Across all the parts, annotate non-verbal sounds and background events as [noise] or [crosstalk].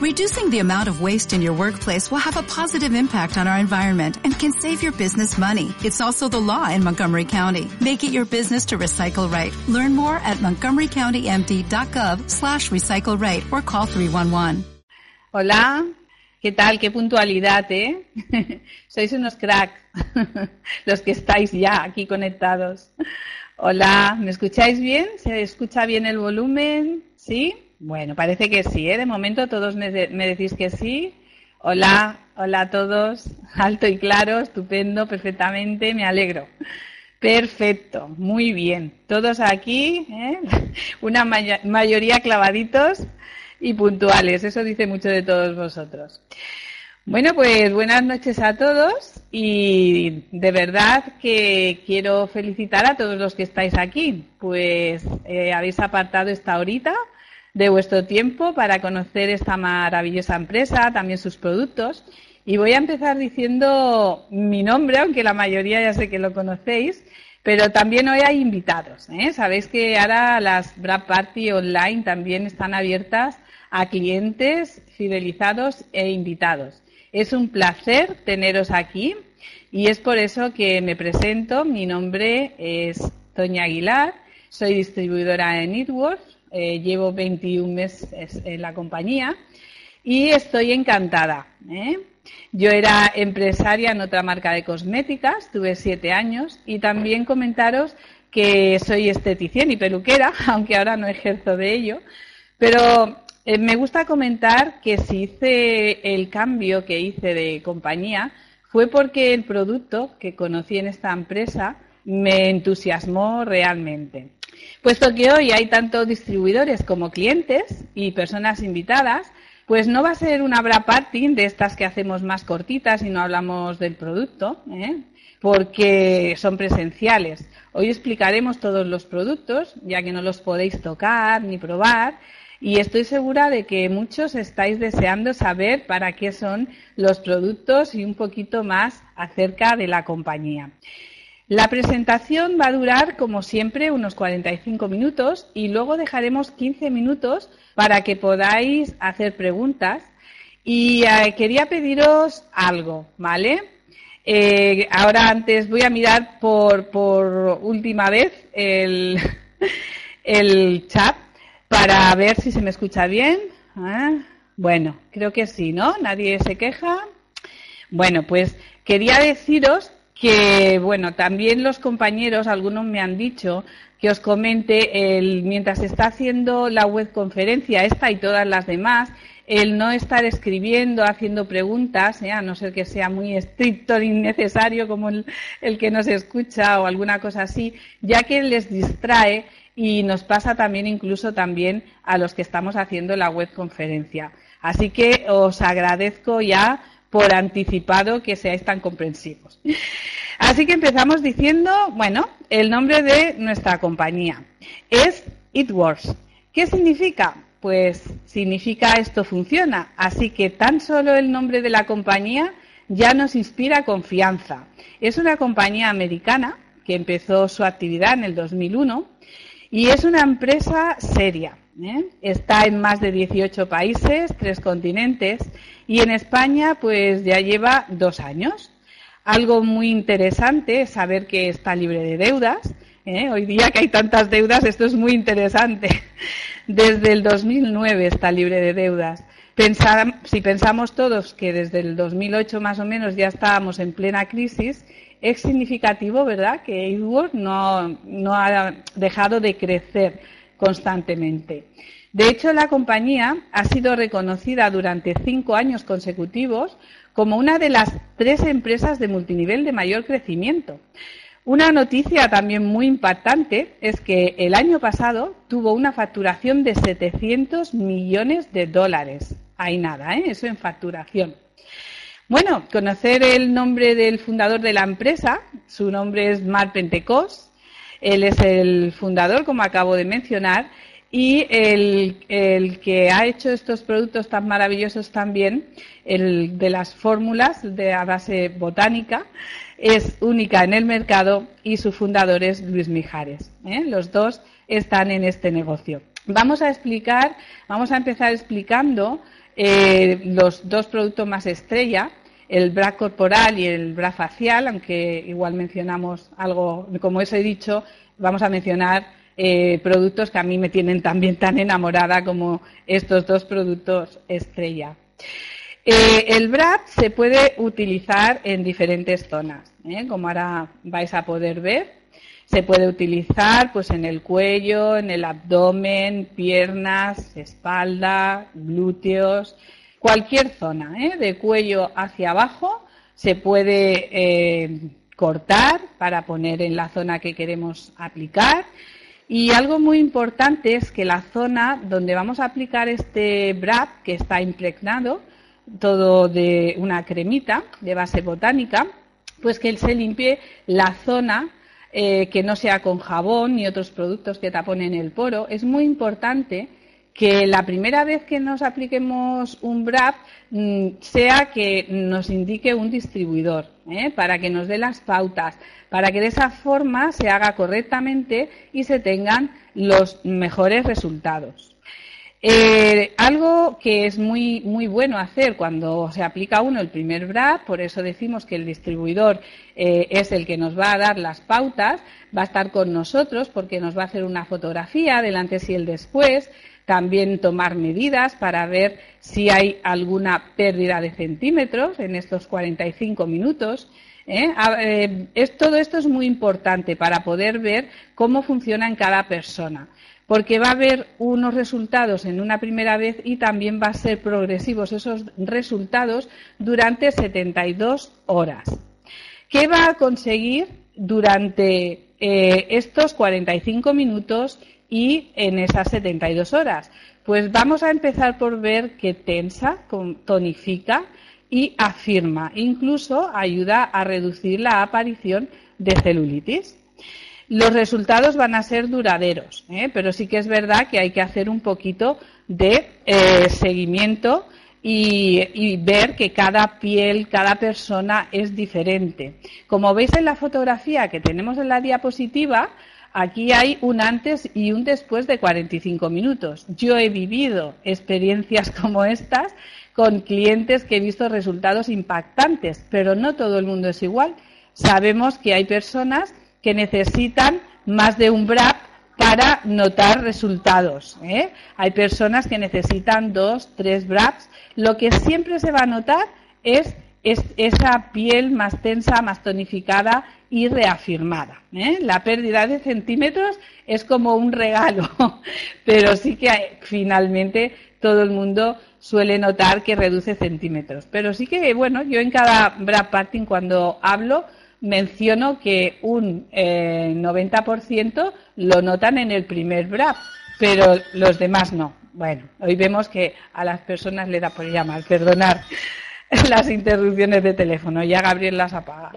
Reducing the amount of waste in your workplace will have a positive impact on our environment and can save your business money. It's also the law in Montgomery County. Make it your business to recycle right. Learn more at montgomerycountymd.gov slash recycle right or call 311. Hola, ¿qué tal? Qué puntualidad, ¿eh? [laughs] Sois unos cracks, [laughs] los que estáis ya aquí conectados. Hola, ¿me escucháis bien? ¿Se escucha bien el volumen? ¿Sí? Bueno, parece que sí, ¿eh? De momento todos me, decís que sí. Hola, hola a todos. [laughs] Alto y claro, estupendo, perfectamente, me alegro. Perfecto, muy bien. Todos aquí, ¿eh? [laughs] una mayoría clavaditos y puntuales. Eso dice mucho de todos vosotros. Bueno, pues buenas noches a todos y de verdad que quiero felicitar a todos los que estáis aquí, pues eh, habéis apartado esta horita de vuestro tiempo para conocer esta maravillosa empresa, también sus productos. Y voy a empezar diciendo mi nombre, aunque la mayoría ya sé que lo conocéis, pero también hoy hay invitados. ¿eh? Sabéis que ahora las Brad Party online también están abiertas a clientes fidelizados e invitados. Es un placer teneros aquí y es por eso que me presento. Mi nombre es Toña Aguilar, soy distribuidora de Network eh, llevo 21 meses en la compañía y estoy encantada. ¿eh? Yo era empresaria en otra marca de cosméticas, tuve siete años y también comentaros que soy esteticien y peluquera, [laughs] aunque ahora no ejerzo de ello, pero eh, me gusta comentar que si hice el cambio que hice de compañía fue porque el producto que conocí en esta empresa me entusiasmó realmente. Puesto que hoy hay tanto distribuidores como clientes y personas invitadas, pues no va a ser una bra party de estas que hacemos más cortitas y no hablamos del producto, ¿eh? porque son presenciales. Hoy explicaremos todos los productos, ya que no los podéis tocar ni probar, y estoy segura de que muchos estáis deseando saber para qué son los productos y un poquito más acerca de la compañía. La presentación va a durar, como siempre, unos 45 minutos y luego dejaremos 15 minutos para que podáis hacer preguntas. Y eh, quería pediros algo, ¿vale? Eh, ahora antes voy a mirar por, por última vez el, [laughs] el chat para ver si se me escucha bien. Ah, bueno, creo que sí, ¿no? Nadie se queja. Bueno, pues quería deciros que, bueno, también los compañeros, algunos me han dicho que os comente, el, mientras está haciendo la web conferencia, esta y todas las demás, el no estar escribiendo, haciendo preguntas, ¿eh? a no ser que sea muy estricto e innecesario como el, el, que nos escucha o alguna cosa así, ya que les distrae y nos pasa también incluso también a los que estamos haciendo la web conferencia. Así que os agradezco ya por anticipado que seáis tan comprensivos. Así que empezamos diciendo, bueno, el nombre de nuestra compañía es It Works. ¿Qué significa? Pues significa esto funciona. Así que tan solo el nombre de la compañía ya nos inspira confianza. Es una compañía americana que empezó su actividad en el 2001 y es una empresa seria. ¿eh? Está en más de 18 países, tres continentes y en España pues ya lleva dos años. Algo muy interesante es saber que está libre de deudas. ¿eh? Hoy día que hay tantas deudas, esto es muy interesante. [laughs] Desde el 2009 está libre de deudas. si pensamos todos que desde el 2008 más o menos ya estábamos en plena crisis, es significativo, ¿verdad?, que Edward no, no ha dejado de crecer constantemente. De hecho, la compañía ha sido reconocida durante cinco años consecutivos como una de las tres empresas de multinivel de mayor crecimiento. Una noticia también muy impactante es que el año pasado tuvo una facturación de 700 millones de dólares. Hay nada, ¿eh? eso en facturación. Bueno, conocer el nombre del fundador de la empresa, su nombre es Mark Pentecost, él es el fundador, como acabo de mencionar, y el, que ha hecho estos productos tan maravillosos también, el de las fórmulas de a base botánica, es única en el mercado y su fundador es Luis Mijares. ¿eh? Los dos están en este negocio. Vamos a explicar, vamos a empezar explicando eh, los dos productos más estrella, el bra corporal y el bra facial, aunque igual mencionamos algo, como os he dicho, vamos a mencionar eh, productos que a mí me tienen también tan enamorada como estos dos productos estrella. Eh, el BRAP se puede utilizar en diferentes zonas, como ahora vais a poder ver. Se puede utilizar pues en el cuello, en el abdomen, piernas, espalda, glúteos, cualquier zona, ¿eh? de cuello hacia abajo se puede eh, cortar para poner en la zona que queremos aplicar. Y algo muy importante es que la zona donde vamos a aplicar este BRAP, que está impregnado, todo de una cremita de base botánica, pues que se limpie la zona eh, que no sea con jabón ni otros productos que taponen el poro. Es muy importante que la primera vez que nos apliquemos un BRAP mm, sea que nos indique un distribuidor, ¿eh? para que nos dé las pautas, para que de esa forma se haga correctamente y se tengan los mejores resultados. Eh, algo que es muy, muy bueno hacer cuando se aplica uno el primer BRAP, por eso decimos que el distribuidor eh, es el que nos va a dar las pautas, va a estar con nosotros porque nos va a hacer una fotografía del antes y el después, también tomar medidas para ver si hay alguna pérdida de centímetros en estos 45 minutos. ¿Eh? todo esto es muy importante para poder ver cómo funciona en cada persona porque va a haber unos resultados en una primera vez y también va a ser progresivos esos resultados durante 72 horas. ¿Qué va a conseguir durante eh, estos 45 minutos y en esas 72 horas? Pues vamos a empezar por ver que tensa, tonifica y afirma. Incluso ayuda a reducir la aparición de celulitis. Los resultados van a ser duraderos, ¿eh? pero sí que es verdad que hay que hacer un poquito de eh, seguimiento y, ver que cada piel, cada persona es diferente. Como veis en la fotografía que tenemos en la diapositiva, aquí hay un antes y un después de 45 minutos. Yo he vivido experiencias [laughs] como estas con clientes que he visto resultados impactantes, pero no todo el mundo es igual. Sabemos que hay personas que necesitan más de un BRAP para notar resultados. ¿eh? Hay personas que necesitan dos, tres BRAPs. Lo que siempre se va a notar es, esa piel más tensa, más tonificada y reafirmada. ¿eh? La pérdida de centímetros es como un regalo, [laughs] pero sí que finalmente todo el mundo suele notar que reduce centímetros. Pero sí que, bueno, yo en cada BRAP parting cuando hablo menciono que un 90% eh, lo notan en el primer BRAP, pero los demás no. Bueno, hoy vemos que a las personas le da por llamar, perdonar [laughs] las interrupciones de teléfono, ya Gabriel las apaga.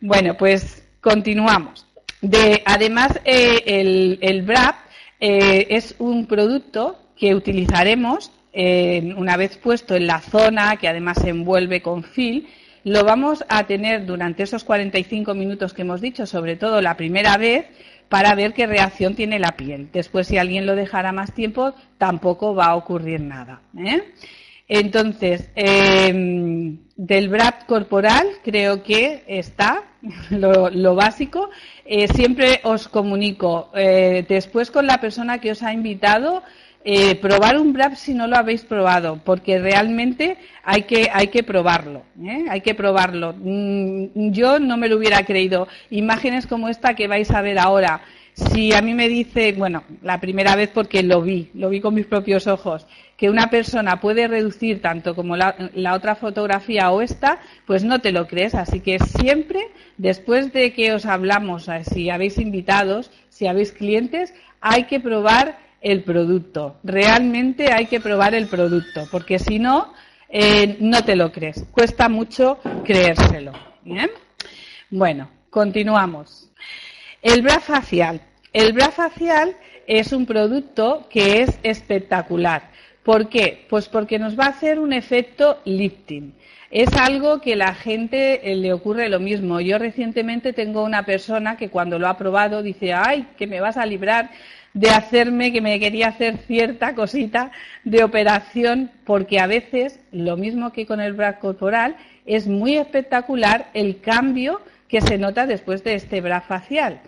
Bueno, pues continuamos. De, además, eh, el, el, BRAP eh, es un producto que utilizaremos una vez puesto en la zona, que además se envuelve con fil, lo vamos a tener durante esos 45 minutos que hemos dicho, sobre todo la primera vez, para ver qué reacción tiene la piel. Después, si alguien lo dejara más tiempo, tampoco va a ocurrir nada. ¿eh? Entonces, em, del BRAP corporal creo que está [laughs] lo, básico. Eh, siempre os comunico, eh, después con la persona que os ha invitado, eh, probar un BRAP si no lo habéis probado, porque realmente hay que, hay que probarlo, ¿eh? hay que probarlo. Mm, yo no me lo hubiera creído. Imágenes como esta que vais a ver ahora, si a mí me dice, bueno, la primera vez porque lo vi, lo vi con mis propios ojos, que una persona puede reducir tanto como la, la, otra fotografía o esta, pues no te lo crees. Así que siempre, después de que os hablamos, si habéis invitados, si habéis clientes, hay que probar el producto. Realmente hay que probar el producto, porque si no, eh, no te lo crees. Cuesta mucho creérselo. Bueno, continuamos. El bra facial. El bra facial es un producto que es espectacular. ¿Por qué? Pues porque nos va a hacer un efecto lifting. Es algo que la gente eh, le ocurre lo mismo. Yo recientemente tengo una persona que cuando lo ha probado dice, ay, que me vas a librar de hacerme que me quería hacer cierta cosita de operación, porque a veces, lo mismo que con el bra corporal, es muy espectacular el cambio que se nota después de este bra facial.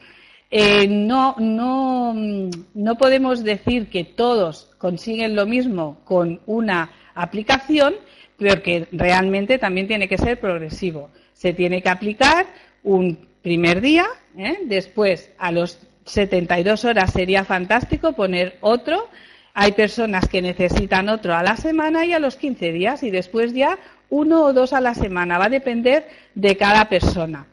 Eh, no, no, no podemos decir que todos consiguen lo mismo con una aplicación, pero que realmente también tiene que ser progresivo. Se tiene que aplicar un primer día, ¿eh? después a los 72 horas sería fantástico poner otro. Hay personas que necesitan otro a la semana y a los 15 días y después ya uno o dos a la semana. Va a depender de cada persona.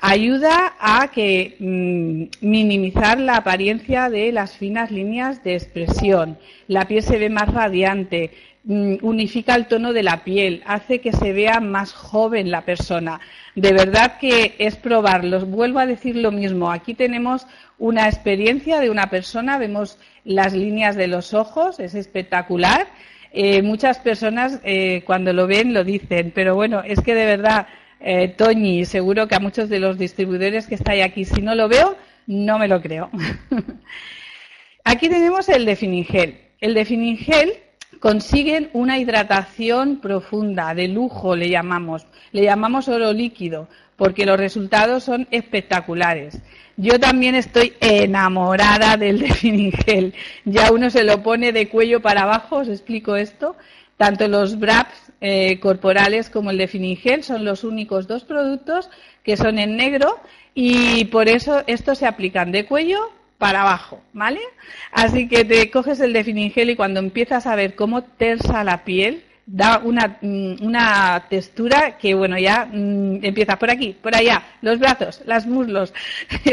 Ayuda a que mm, minimizar la apariencia de las finas líneas de expresión. La piel se ve más radiante, unifica el tono de la piel, hace que se vea más joven la persona. De verdad que es probarlo. Vuelvo a decir lo mismo. Aquí tenemos una experiencia de una persona, vemos las líneas de los ojos, es espectacular. Eh, muchas personas eh, cuando lo ven lo dicen, pero bueno, es que de verdad, eh, Toñi, seguro que a muchos de los distribuidores que estáis aquí, si no lo veo, no me lo creo. [laughs] aquí tenemos el Definingel. El Definingel consiguen una hidratación profunda, de lujo le llamamos, le llamamos oro líquido, porque los resultados son espectaculares. Yo también estoy enamorada del Definingel. Ya uno se lo pone de cuello para abajo, os explico esto. Tanto los BRAPs eh, corporales como el Definingel son los únicos dos productos que son en negro y por eso estos se aplican de cuello para abajo, ¿vale? Así que te coges el definingel y cuando empiezas a ver cómo tersa la piel, da una, mm, una textura que, bueno, ya mm, empieza por aquí, por allá, los brazos, las muslos, [laughs]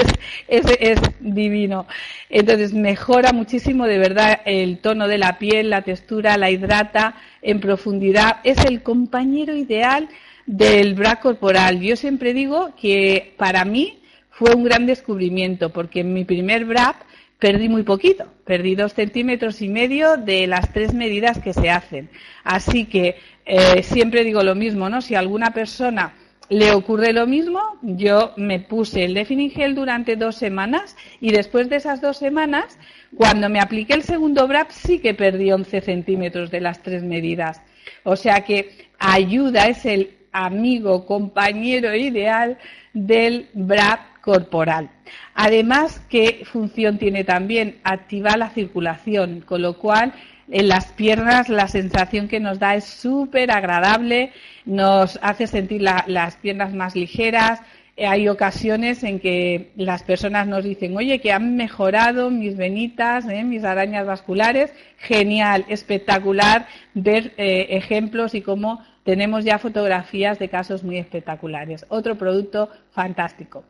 es, es, divino. Entonces mejora muchísimo de verdad el tono de la piel, la textura, la hidrata en profundidad. Es el compañero ideal del bra corporal. Yo siempre digo que para mí fue un gran descubrimiento porque en mi primer BRAP perdí muy poquito, perdí dos centímetros y medio de las tres medidas que se hacen. Así que eh, siempre digo lo mismo, ¿no? Si a alguna persona le ocurre lo mismo, yo me puse el Definingel durante dos semanas y después de esas dos semanas, cuando me apliqué el segundo BRAP, sí que perdí 11 centímetros de las tres medidas. O sea que ayuda, es el amigo, compañero ideal del BRAP corporal. Además, ¿qué función tiene también? Activar la circulación, con lo cual en las piernas la sensación que nos da es súper agradable, nos hace sentir las piernas más ligeras. Hay ocasiones en que las personas nos dicen, oye, que han mejorado mis venitas, ¿eh? mis arañas vasculares. Genial, espectacular ver eh, ejemplos y cómo tenemos ya fotografías de casos muy espectaculares. Otro producto fantástico.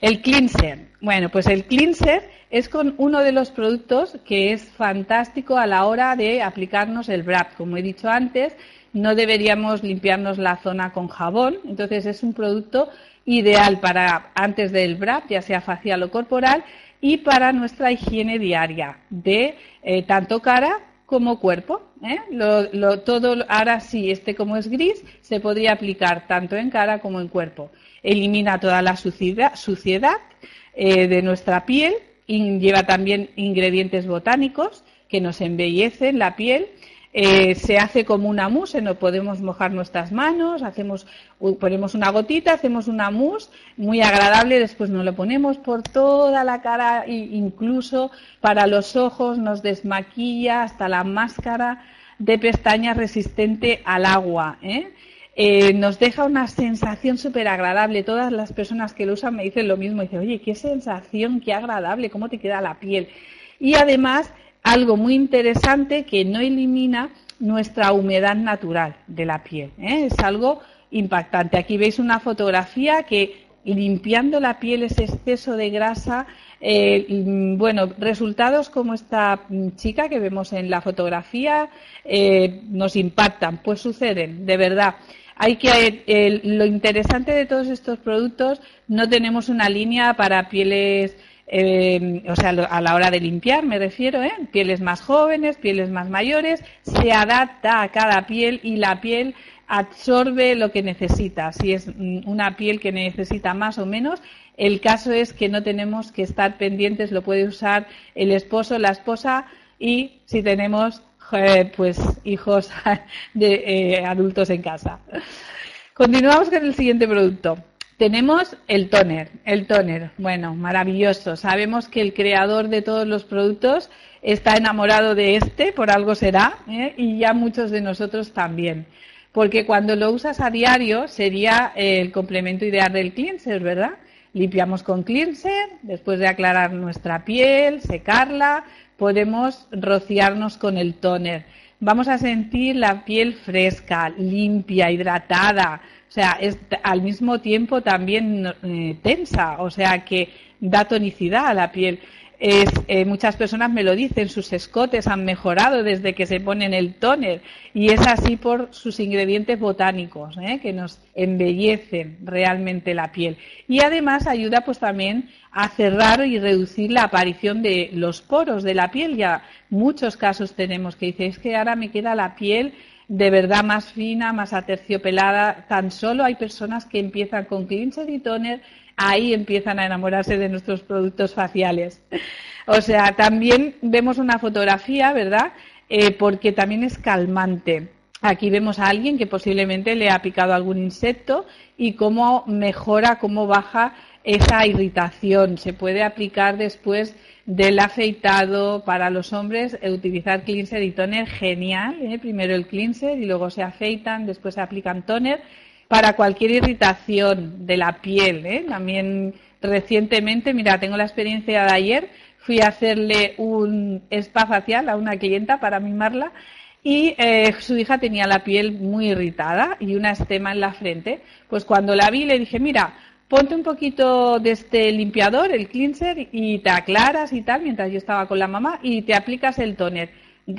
El cleanser. Bueno, pues el cleanser es con uno de los productos que es fantástico a la hora de aplicarnos el BRAP. Como he dicho antes, no deberíamos limpiarnos la zona con jabón, entonces es un producto ideal para antes del BRAP, ya sea facial o corporal, y para nuestra higiene diaria de eh, tanto cara como cuerpo. ¿eh? Lo, todo, ahora sí, este como es gris, se podría aplicar tanto en cara como en cuerpo. Elimina toda la suciedad, suciedad eh, de nuestra piel y lleva también ingredientes botánicos que nos embellecen la piel eh, se hace como una mousse, no podemos mojar nuestras manos, hacemos, ponemos una gotita, hacemos una mousse muy agradable, después nos lo ponemos por toda la cara, incluso para los ojos, nos desmaquilla hasta la máscara de pestañas resistente al agua. ¿eh? Eh, nos deja una sensación súper agradable. Todas las personas que lo usan me dicen lo mismo. Dicen, oye, qué sensación, qué agradable, cómo te queda la piel. Y además algo muy interesante que no elimina nuestra humedad natural de la piel. ¿eh? Es algo impactante. Aquí veis una fotografía que limpiando la piel ese exceso de grasa, eh, bueno, resultados como esta chica que vemos en la fotografía eh, nos impactan, pues suceden, de verdad. Hay que lo interesante de todos estos productos no tenemos una línea para pieles eh, o sea, a la hora de limpiar me refiero, ¿eh? pieles más jóvenes, pieles más mayores, se adapta a cada piel y la piel absorbe lo que necesita. Si es mm, una piel que necesita más o menos, el caso es que no tenemos que estar pendientes, lo puede usar el esposo, la esposa y si tenemos pues hijos [laughs] de eh, adultos en casa. Continuamos con el siguiente producto. Tenemos el toner. El toner, bueno, maravilloso. Sabemos que el creador de todos los productos está enamorado de este, por algo será, ¿eh? y ya muchos de nosotros también. Porque cuando lo usas a diario sería el complemento ideal del cleanser, ¿verdad? Limpiamos con cleanser, después de aclarar nuestra piel, secarla, podemos rociarnos con el toner. Vamos a sentir la piel fresca, limpia, hidratada, o sea, es al mismo tiempo también eh, tensa, o sea, que da tonicidad a la piel. Es, eh, muchas personas me lo dicen, sus escotes han mejorado desde que se ponen el toner y es así por sus ingredientes botánicos ¿eh? que nos embellecen realmente la piel y además ayuda pues también a cerrar y reducir la aparición de los poros de la piel ya muchos casos tenemos que dice es que ahora me queda la piel de verdad más fina, más aterciopelada. Tan solo hay personas que empiezan con cleanser y toner, ahí empiezan a enamorarse de nuestros productos faciales. O sea, también vemos una fotografía, ¿verdad? Eh, porque también es calmante. Aquí vemos a alguien que posiblemente le ha picado algún insecto y cómo mejora, cómo baja esa irritación. Se puede aplicar después del afeitado para los hombres, eh, utilizar cleanser y toner, genial. ¿eh? Primero el cleanser y luego se afeitan, después se aplican toner. Para cualquier irritación de la piel, ¿eh? también recientemente, mira, tengo la experiencia de ayer, fui a hacerle un spa facial a una clienta para mimarla y su hija tenía la piel muy irritada y una estema en la frente. Pues cuando la vi le dije, mira, ponte un poquito de este limpiador, el cleanser, y te aclaras y tal, mientras yo estaba con la mamá, y te aplicas el toner.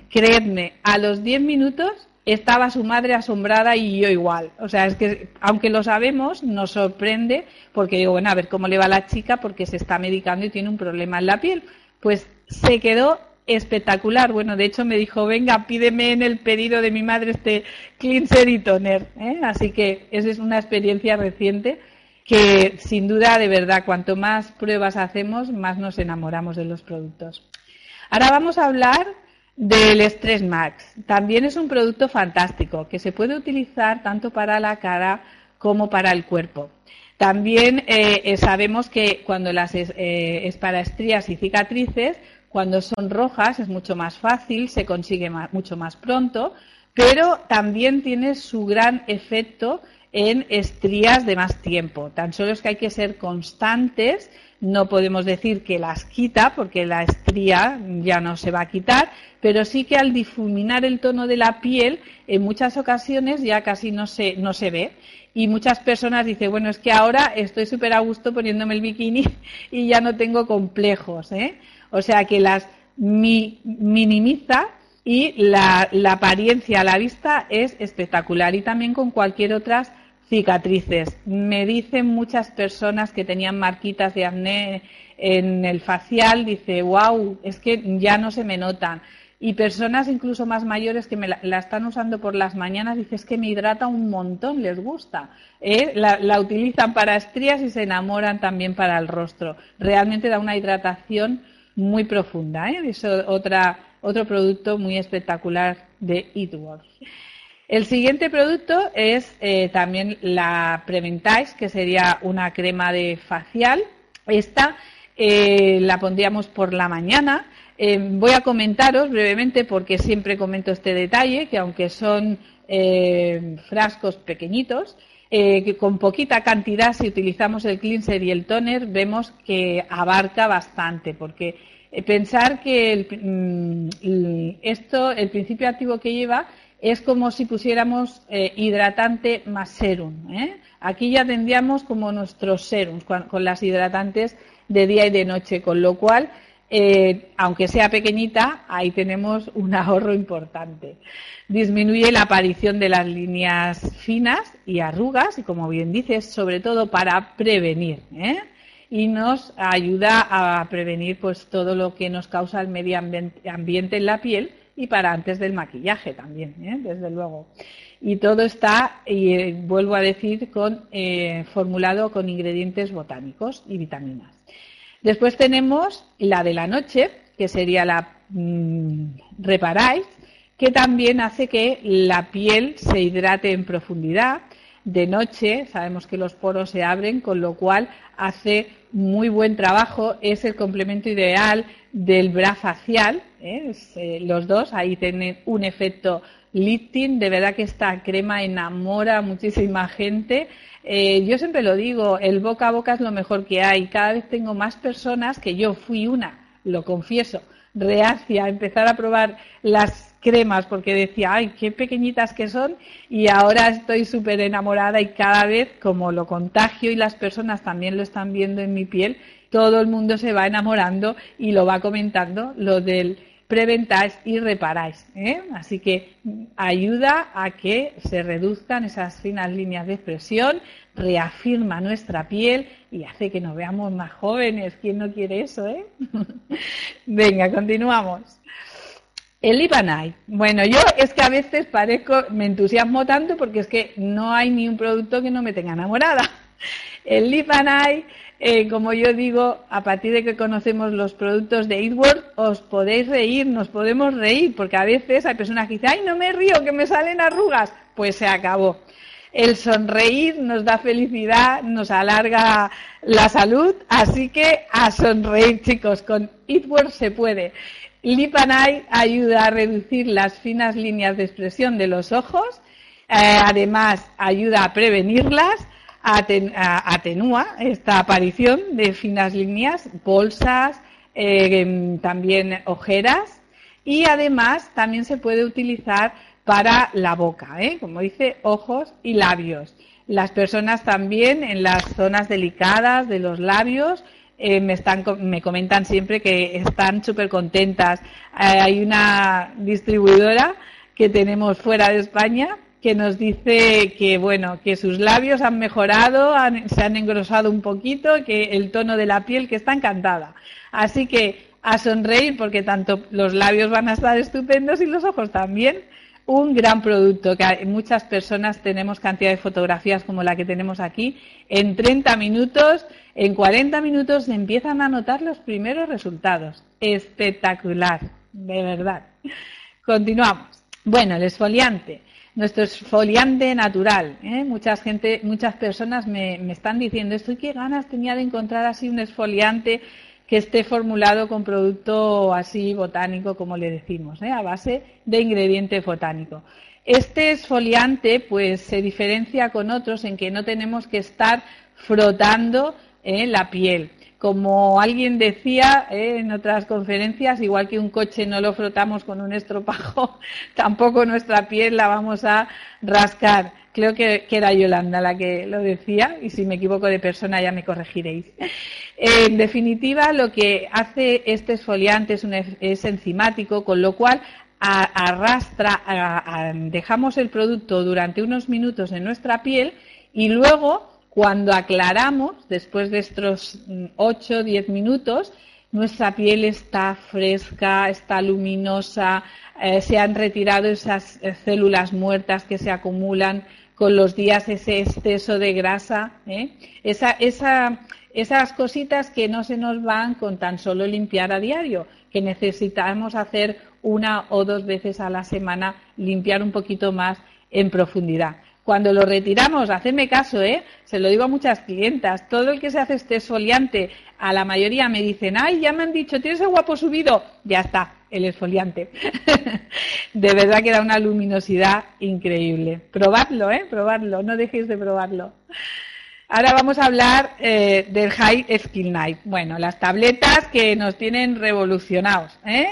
Creedme, a los 10 minutos estaba su madre asombrada y yo igual. O sea, es que aunque lo sabemos, nos sorprende porque digo, bueno, a ver cómo le va a la chica porque se está medicando y tiene un problema en la piel. Pues se quedó espectacular. Bueno, de hecho me dijo, venga, pídeme en el pedido de mi madre este cleanser y toner. ¿eh? Así que esa es una experiencia reciente que sin duda, de verdad, cuanto más pruebas hacemos, más nos enamoramos de los productos. Ahora vamos a hablar del Stress Max. También es un producto fantástico que se puede utilizar tanto para la cara como para el cuerpo. También eh, sabemos que cuando las eh, es para estrías y cicatrices, cuando son rojas es mucho más fácil, se consigue mucho más pronto, pero también tiene su gran efecto en estrías de más tiempo. Tan solo es que hay que ser constantes, no podemos decir que las quita porque la estría ya no se va a quitar, pero sí que al difuminar el tono de la piel en muchas ocasiones ya casi no se, no se ve. Y muchas personas dicen, bueno, es que ahora estoy súper a gusto poniéndome el bikini [laughs] y ya no tengo complejos. ¿eh? O sea que las minimiza y la, la, apariencia a la vista es espectacular y también con cualquier otras cicatrices. Me dicen muchas personas que tenían marquitas de acné en el facial, dice, wow, es que ya no se me notan. Y personas incluso más mayores que me la, están usando por las mañanas, dice, es que me hidrata un montón, les gusta. ¿eh? La, utilizan para estrías y se enamoran también para el rostro. Realmente da una hidratación muy profunda. ¿eh? Es otra, otro producto muy espectacular de Eatworks. El siguiente producto es eh, también la Preventage, que sería una crema de facial. Esta eh, la pondríamos por la mañana. Eh, voy a comentaros brevemente, porque siempre comento este detalle, que aunque son frascos pequeñitos, que con poquita cantidad, si utilizamos el cleanser y el toner, vemos que abarca bastante, porque pensar que el, mm, esto, el principio activo que lleva es como si pusiéramos eh, hidratante más serum. ¿eh? Aquí ya tendríamos como nuestros serums con, las hidratantes de día y de noche, con lo cual, eh, aunque sea pequeñita, ahí tenemos un ahorro importante. Disminuye la aparición de las líneas finas y arrugas, y como bien dices, sobre todo para prevenir. Y nos ayuda a prevenir pues todo lo que nos causa el medio ambiente en la piel y para antes del maquillaje también, ¿eh? desde luego. y todo está, y eh, vuelvo a decir, con, eh, formulado con ingredientes botánicos y vitaminas. Después tenemos la de la noche, que sería la mm, Reparáis, que también hace que la piel se hidrate en profundidad. De noche sabemos que los poros se abren, con lo cual hace muy buen trabajo. Es el complemento ideal del bra facial. ¿eh? Eh, los dos ahí tienen un efecto lifting. De verdad que esta crema enamora a muchísima gente. Eh, yo siempre lo digo, el boca a boca es lo mejor que hay. Cada vez tengo más personas que yo fui una, lo confieso, reacia a empezar a probar las cremas porque decía, ay, qué pequeñitas que son y ahora estoy súper enamorada y cada vez como lo contagio y las personas también lo están viendo en mi piel, todo el mundo se va enamorando y lo va comentando lo del preventáis y reparáis. ¿eh? Así que ayuda a que se reduzcan esas finas líneas de expresión, reafirma nuestra piel y hace que nos veamos más jóvenes. ¿Quién no quiere eso? Eh? [laughs] Venga, continuamos. El Lipanay. Bueno, yo es que a veces parezco, me entusiasmo tanto porque es que no hay ni un producto que no me tenga enamorada. [laughs] El Lipanay eh, como yo digo, a partir de que conocemos los productos de Eatworld, os podéis reír, nos podemos reír, porque a veces hay personas que dicen, ay, no me río, que me salen arrugas. Pues se acabó. El sonreír nos da felicidad, nos alarga la salud, así que a sonreír, chicos, con Eatworld se puede. Lipanay ayuda a reducir las finas líneas de expresión de los ojos, eh, además ayuda a prevenirlas, atenúa esta aparición de finas líneas, bolsas, eh, también ojeras y además también se puede utilizar para la boca, ¿eh? como dice, ojos y labios. Las personas también en las zonas delicadas de los labios eh, me, están, me comentan siempre que están súper contentas. hay una distribuidora que tenemos fuera de España que nos dice que bueno que sus labios han mejorado, se han engrosado un poquito, que el tono de la piel que está encantada. Así que a sonreír porque tanto los labios van a estar estupendos y los ojos también. Un gran producto que muchas personas tenemos cantidad de fotografías como la que tenemos aquí. En 30 minutos, en 40 minutos se empiezan a notar los primeros resultados. Espectacular, de verdad. Continuamos. Bueno, el esfoliante nuestro esfoliante natural. ¿eh? Muchas gente, muchas personas me, están diciendo esto y qué ganas tenía de encontrar así un esfoliante que esté formulado con producto así botánico, como le decimos, ¿eh? a base de ingrediente botánico. Este esfoliante, pues, se diferencia con otros en que no tenemos que estar frotando ¿eh? la piel como alguien decía en otras conferencias, igual que un coche no lo frotamos con un estropajo, [laughs] tampoco nuestra piel la vamos a rascar. Creo que, era Yolanda la que lo decía, y si me equivoco de persona ya me corregiréis. En definitiva, lo que hace este esfoliante es, un, es enzimático, con lo cual arrastra, dejamos el producto durante unos minutos en nuestra piel y luego cuando aclaramos, después de estos 8 o 10 minutos, nuestra piel está fresca, está luminosa, eh, se han retirado esas eh, células muertas que se acumulan con los días, ese exceso de grasa, ¿eh? esas cositas que no se nos van con tan solo limpiar a diario, que necesitamos hacer una o dos veces a la semana, limpiar un poquito más en profundidad. Cuando lo retiramos, hacedme caso, ¿eh? Se lo digo a muchas clientas. Todo el que se hace este esfoliante, a la mayoría me dicen, ay, ya me han dicho, tienes el guapo subido. Ya está, el esfoliante. [laughs] de verdad que da una luminosidad increíble. Probadlo, ¿eh? Probadlo, no dejéis de probarlo. Ahora vamos a hablar eh, del High Skill Night. Bueno, las tabletas que nos tienen revolucionados. ¿eh?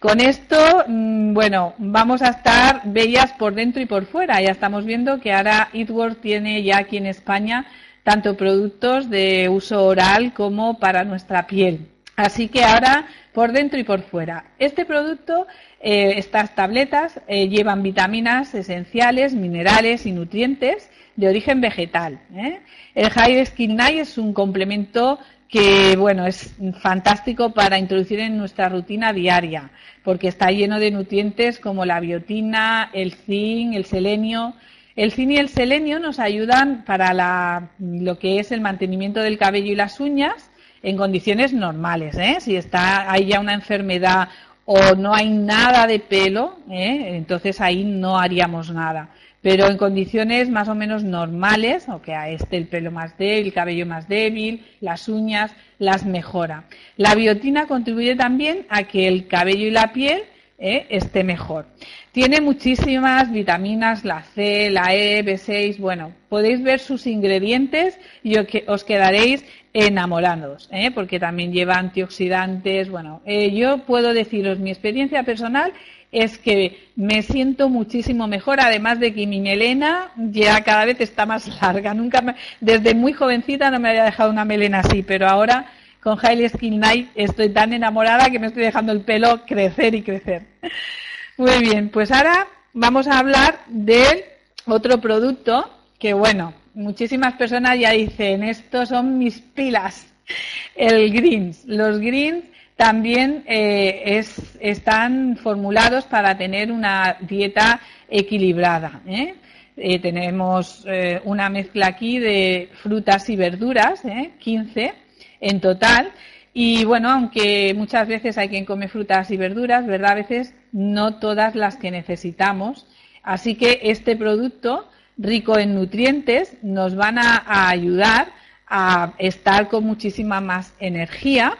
Con esto, mm, bueno, vamos a estar bellas por dentro y por fuera. Ya estamos viendo que ahora Eatworld tiene ya aquí en España tanto productos de uso oral como para nuestra piel. Así que ahora por dentro y por fuera. Este producto, eh, estas tabletas, llevan vitaminas esenciales, minerales y nutrientes de origen vegetal. ¿eh? El High Skin Night es un complemento que bueno, es fantástico para introducir en nuestra rutina diaria, porque está lleno de nutrientes como la biotina, el zinc, el selenio. El zinc y el selenio nos ayudan para la, lo que es el mantenimiento del cabello y las uñas en condiciones normales. ¿eh? Si está, hay ya una enfermedad o no hay nada de pelo, ¿eh? entonces ahí no haríamos nada pero en condiciones más o menos normales, o que a este el pelo más débil, el cabello más débil, las uñas, las mejora. La biotina contribuye también a que el cabello y la piel eh, esté mejor. Tiene muchísimas vitaminas, la C, la E, B6, bueno, podéis ver sus ingredientes y os quedaréis enamorados, ¿eh? porque también lleva antioxidantes. Bueno, eh, yo puedo deciros mi experiencia personal es que me siento muchísimo mejor, además de que mi melena ya cada vez está más [laughs] larga. Nunca desde muy jovencita no me había dejado una melena así, pero ahora con Hailey Skin Night estoy tan enamorada que me estoy dejando el pelo crecer y crecer. [laughs] Muy bien, pues ahora vamos a hablar de otro producto que, bueno, muchísimas personas ya dicen, estos son mis pilas, [laughs] el greens. Los greens también eh, están formulados para tener una dieta equilibrada. ¿eh? Eh, tenemos una mezcla aquí de frutas y verduras, 15 en total. Y bueno, aunque muchas veces hay quien come frutas y verduras, ¿verdad? A veces no todas las que necesitamos. Así que este producto rico en nutrientes nos van a ayudar a estar con muchísima más energía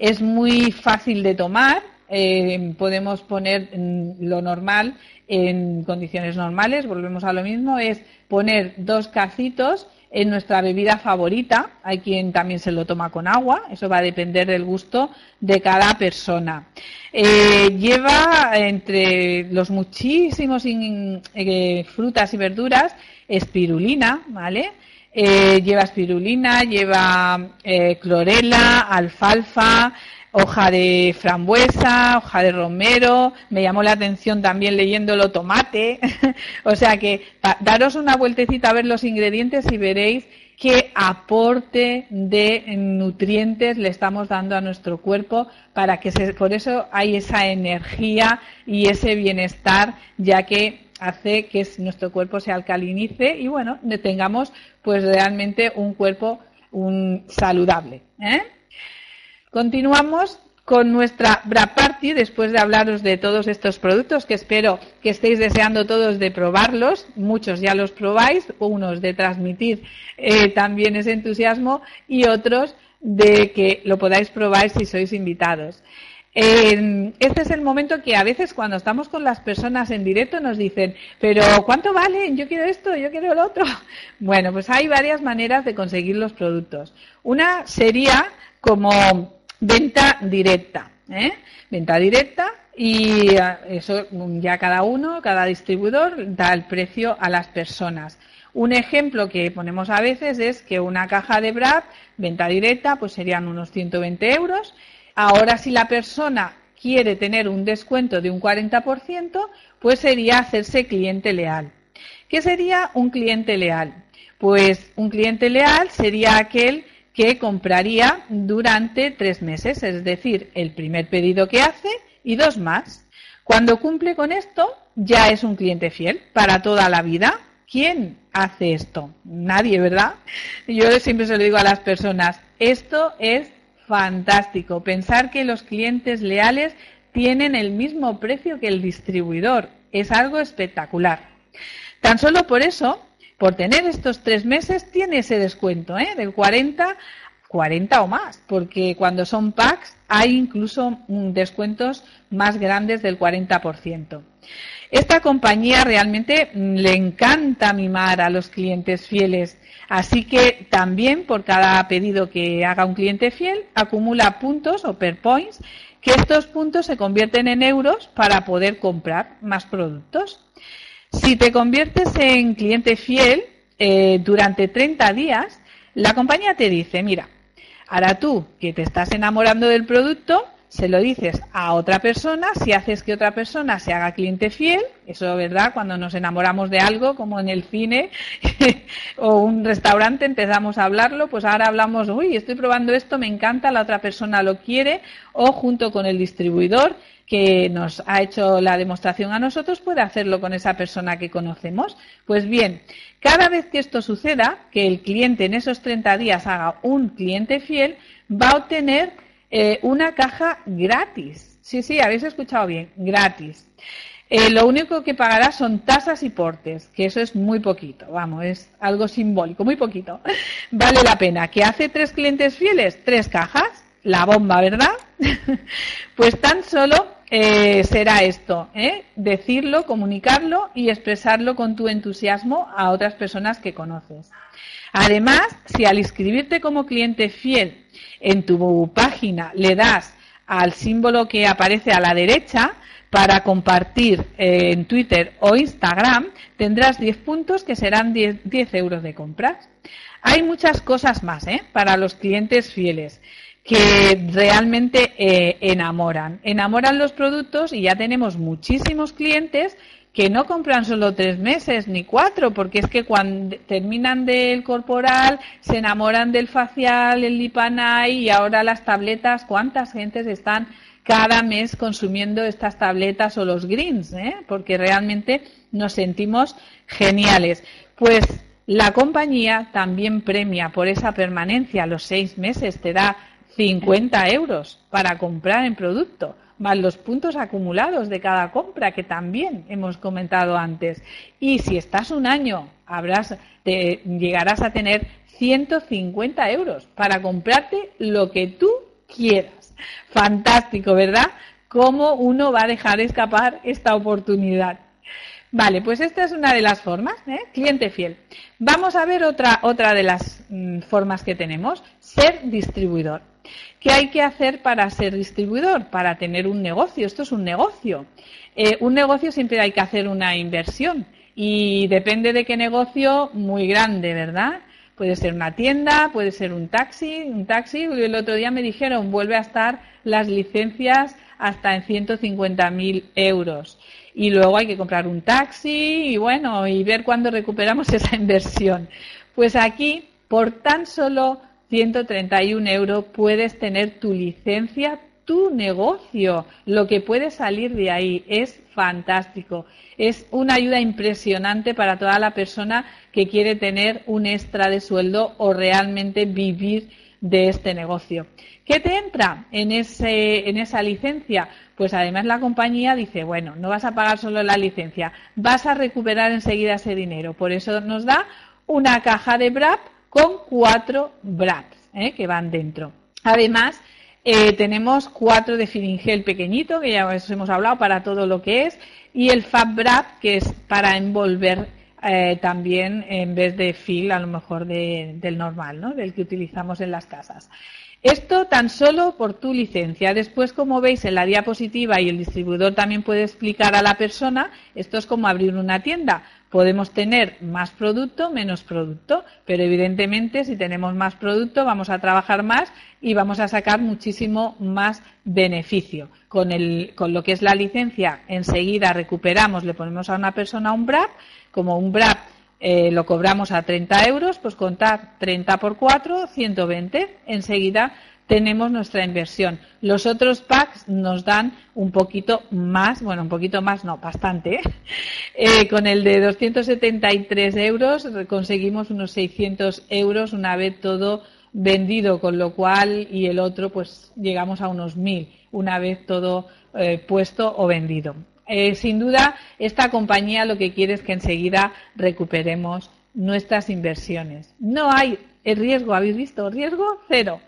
es muy fácil de tomar, eh, podemos poner lo normal en condiciones normales, volvemos a lo mismo, es poner dos cacitos en nuestra bebida favorita. Hay quien también se lo toma con agua, eso va a depender del gusto de cada persona. Eh, lleva entre los muchísimos eh, frutas y verduras espirulina, ¿vale? Eh, lleva espirulina, lleva eh, clorela, alfalfa, hoja de frambuesa, hoja de romero, me llamó la atención también leyéndolo tomate, [laughs] o sea que daros una vueltecita a ver los ingredientes y veréis qué aporte de nutrientes le estamos dando a nuestro cuerpo para que se, por eso hay esa energía y ese bienestar, ya que hace que nuestro cuerpo se alcalinice y bueno, tengamos pues realmente un cuerpo un, saludable. ¿eh? Continuamos con nuestra Bra Party después de hablaros de todos estos productos que espero que estéis deseando todos de probarlos. Muchos ya los probáis, unos de transmitir eh, también ese entusiasmo y otros de que lo podáis probar si sois invitados este es el momento que a veces cuando estamos con las personas en directo nos dicen, pero ¿cuánto valen? Yo quiero esto, yo quiero lo otro. [laughs] Bueno, pues hay varias maneras de conseguir los productos. Una sería como venta directa. ¿eh? Venta directa y eso ya cada uno, cada distribuidor da el precio a las personas. Un ejemplo que ponemos a veces es que una caja de Brad, venta directa, pues serían unos 120 euros Ahora, si la persona quiere tener un descuento de un 40%, pues sería hacerse cliente leal. ¿Qué sería un cliente leal? Pues un cliente leal sería aquel que compraría durante tres meses, es decir, el primer pedido que hace y dos más. Cuando cumple con esto, ya es un cliente fiel para toda la vida. ¿Quién hace esto? Nadie, ¿verdad? Yo siempre se lo digo a las personas, esto es fantástico. Pensar que los clientes leales tienen el mismo precio que el distribuidor. Es algo espectacular. Tan solo por eso, por tener estos tres meses, tiene ese descuento ¿eh? del 40, 40 o más, porque cuando son packs hay incluso mm, descuentos más grandes del 40%. Esta compañía realmente mm, le encanta mimar a los clientes fieles Así que también por cada pedido que haga un cliente fiel, acumula puntos o per points, que estos puntos se convierten en euros para poder comprar más productos. Si te conviertes en cliente fiel eh, durante 30 días, la compañía te dice, mira, ahora tú que te estás enamorando del producto, se lo dices a otra persona, si haces que otra persona se haga cliente fiel, eso verdad, cuando nos enamoramos de algo, como en el cine [laughs] o un restaurante, empezamos a hablarlo, pues ahora hablamos, uy, estoy probando esto, me encanta, la otra persona lo quiere, o junto con el distribuidor que nos ha hecho la demostración a nosotros puede hacerlo con esa persona que conocemos. Pues bien, cada vez que esto suceda, que el cliente en esos 30 días haga un cliente fiel, va a obtener eh, una caja gratis. Sí, sí, habéis escuchado bien, gratis. Eh, lo único que pagará son tasas y portes, que eso es muy poquito, vamos, es algo simbólico, muy poquito. [laughs] Vale la pena. ¿Que hace tres clientes fieles? Tres cajas, la bomba, ¿verdad? [laughs] pues tan solo eh, será esto, decirlo, comunicarlo y expresarlo con tu entusiasmo a otras personas que conoces. Además, si al inscribirte como cliente fiel en tu página le das al símbolo que aparece a la derecha para compartir eh, en Twitter o Instagram, tendrás 10 puntos que serán 10, euros de compras. Hay muchas cosas más ¿eh? para los clientes fieles que realmente eh, enamoran. Enamoran los productos y ya tenemos muchísimos clientes que no compran solo tres meses ni cuatro, porque es que cuando terminan del corporal se enamoran del facial, el lipanay y ahora las tabletas. ¿Cuántas gentes están cada mes consumiendo estas tabletas o los greens? Eh? Porque realmente nos sentimos geniales. Pues la compañía también premia por esa permanencia los seis meses, te da 50 euros para comprar en producto más los puntos acumulados de cada compra que también hemos comentado antes. Y si estás un año, llegarás a tener 150 euros para comprarte lo que tú quieras. Fantástico, ¿verdad? ¿Cómo uno va a dejar escapar esta oportunidad? Vale, pues esta es una de las formas, ¿eh? cliente fiel. Vamos a ver otra, otra de las mm, formas que tenemos, ser distribuidor. ¿Qué hay que hacer para ser distribuidor? Para tener un negocio. Esto es un negocio. Eh, un negocio siempre hay que hacer una inversión y depende de qué negocio, muy grande, ¿verdad? Puede ser una tienda, puede ser un taxi, un taxi. El otro día me dijeron, vuelve a estar las licencias hasta en 150.000 euros. Y luego hay que comprar un taxi y bueno, y ver cuándo recuperamos [laughs] esa inversión. Pues aquí, por tan solo 131 euros puedes tener tu licencia, tu negocio. Lo que puede salir de ahí es fantástico. Es una ayuda impresionante para toda la persona que quiere tener un extra de sueldo o realmente vivir de este negocio. ¿Qué te entra en, esa licencia? Pues además la compañía dice, bueno, no vas a pagar solo la licencia, vas a recuperar enseguida ese dinero. Por eso nos da una caja de BRAP con cuatro BRAPs ¿eh? que van dentro. Además, eh, tenemos cuatro de Gel pequeñito, que ya os hemos hablado para todo lo que es, y el Fab Wrap, que es para envolver eh, también en vez de fil, a lo mejor del normal, ¿no? del que utilizamos en las casas. Esto tan solo por tu licencia. Después, como veis en la diapositiva y el distribuidor también puede explicar a la persona, esto es como abrir una tienda. Podemos tener más producto, menos producto, pero evidentemente si tenemos más producto vamos a trabajar más y vamos a sacar muchísimo más beneficio. Con, el, con lo que es la licencia, enseguida recuperamos, le ponemos a una persona un BRAP, como un BRAP eh, lo cobramos a 30 euros, pues contar 30 por 4, 120. Enseguida tenemos nuestra inversión. Los otros packs nos dan un poquito más, bueno, un poquito más, no, bastante. ¿eh? [laughs] Eh, con el de 273 euros conseguimos unos 600 euros una vez todo vendido, con lo cual, y el otro, pues llegamos a unos 1000 una vez todo puesto o vendido. Eh, sin duda, esta compañía lo que quiere es que enseguida recuperemos nuestras inversiones. No hay el riesgo, ¿habéis visto? Riesgo cero.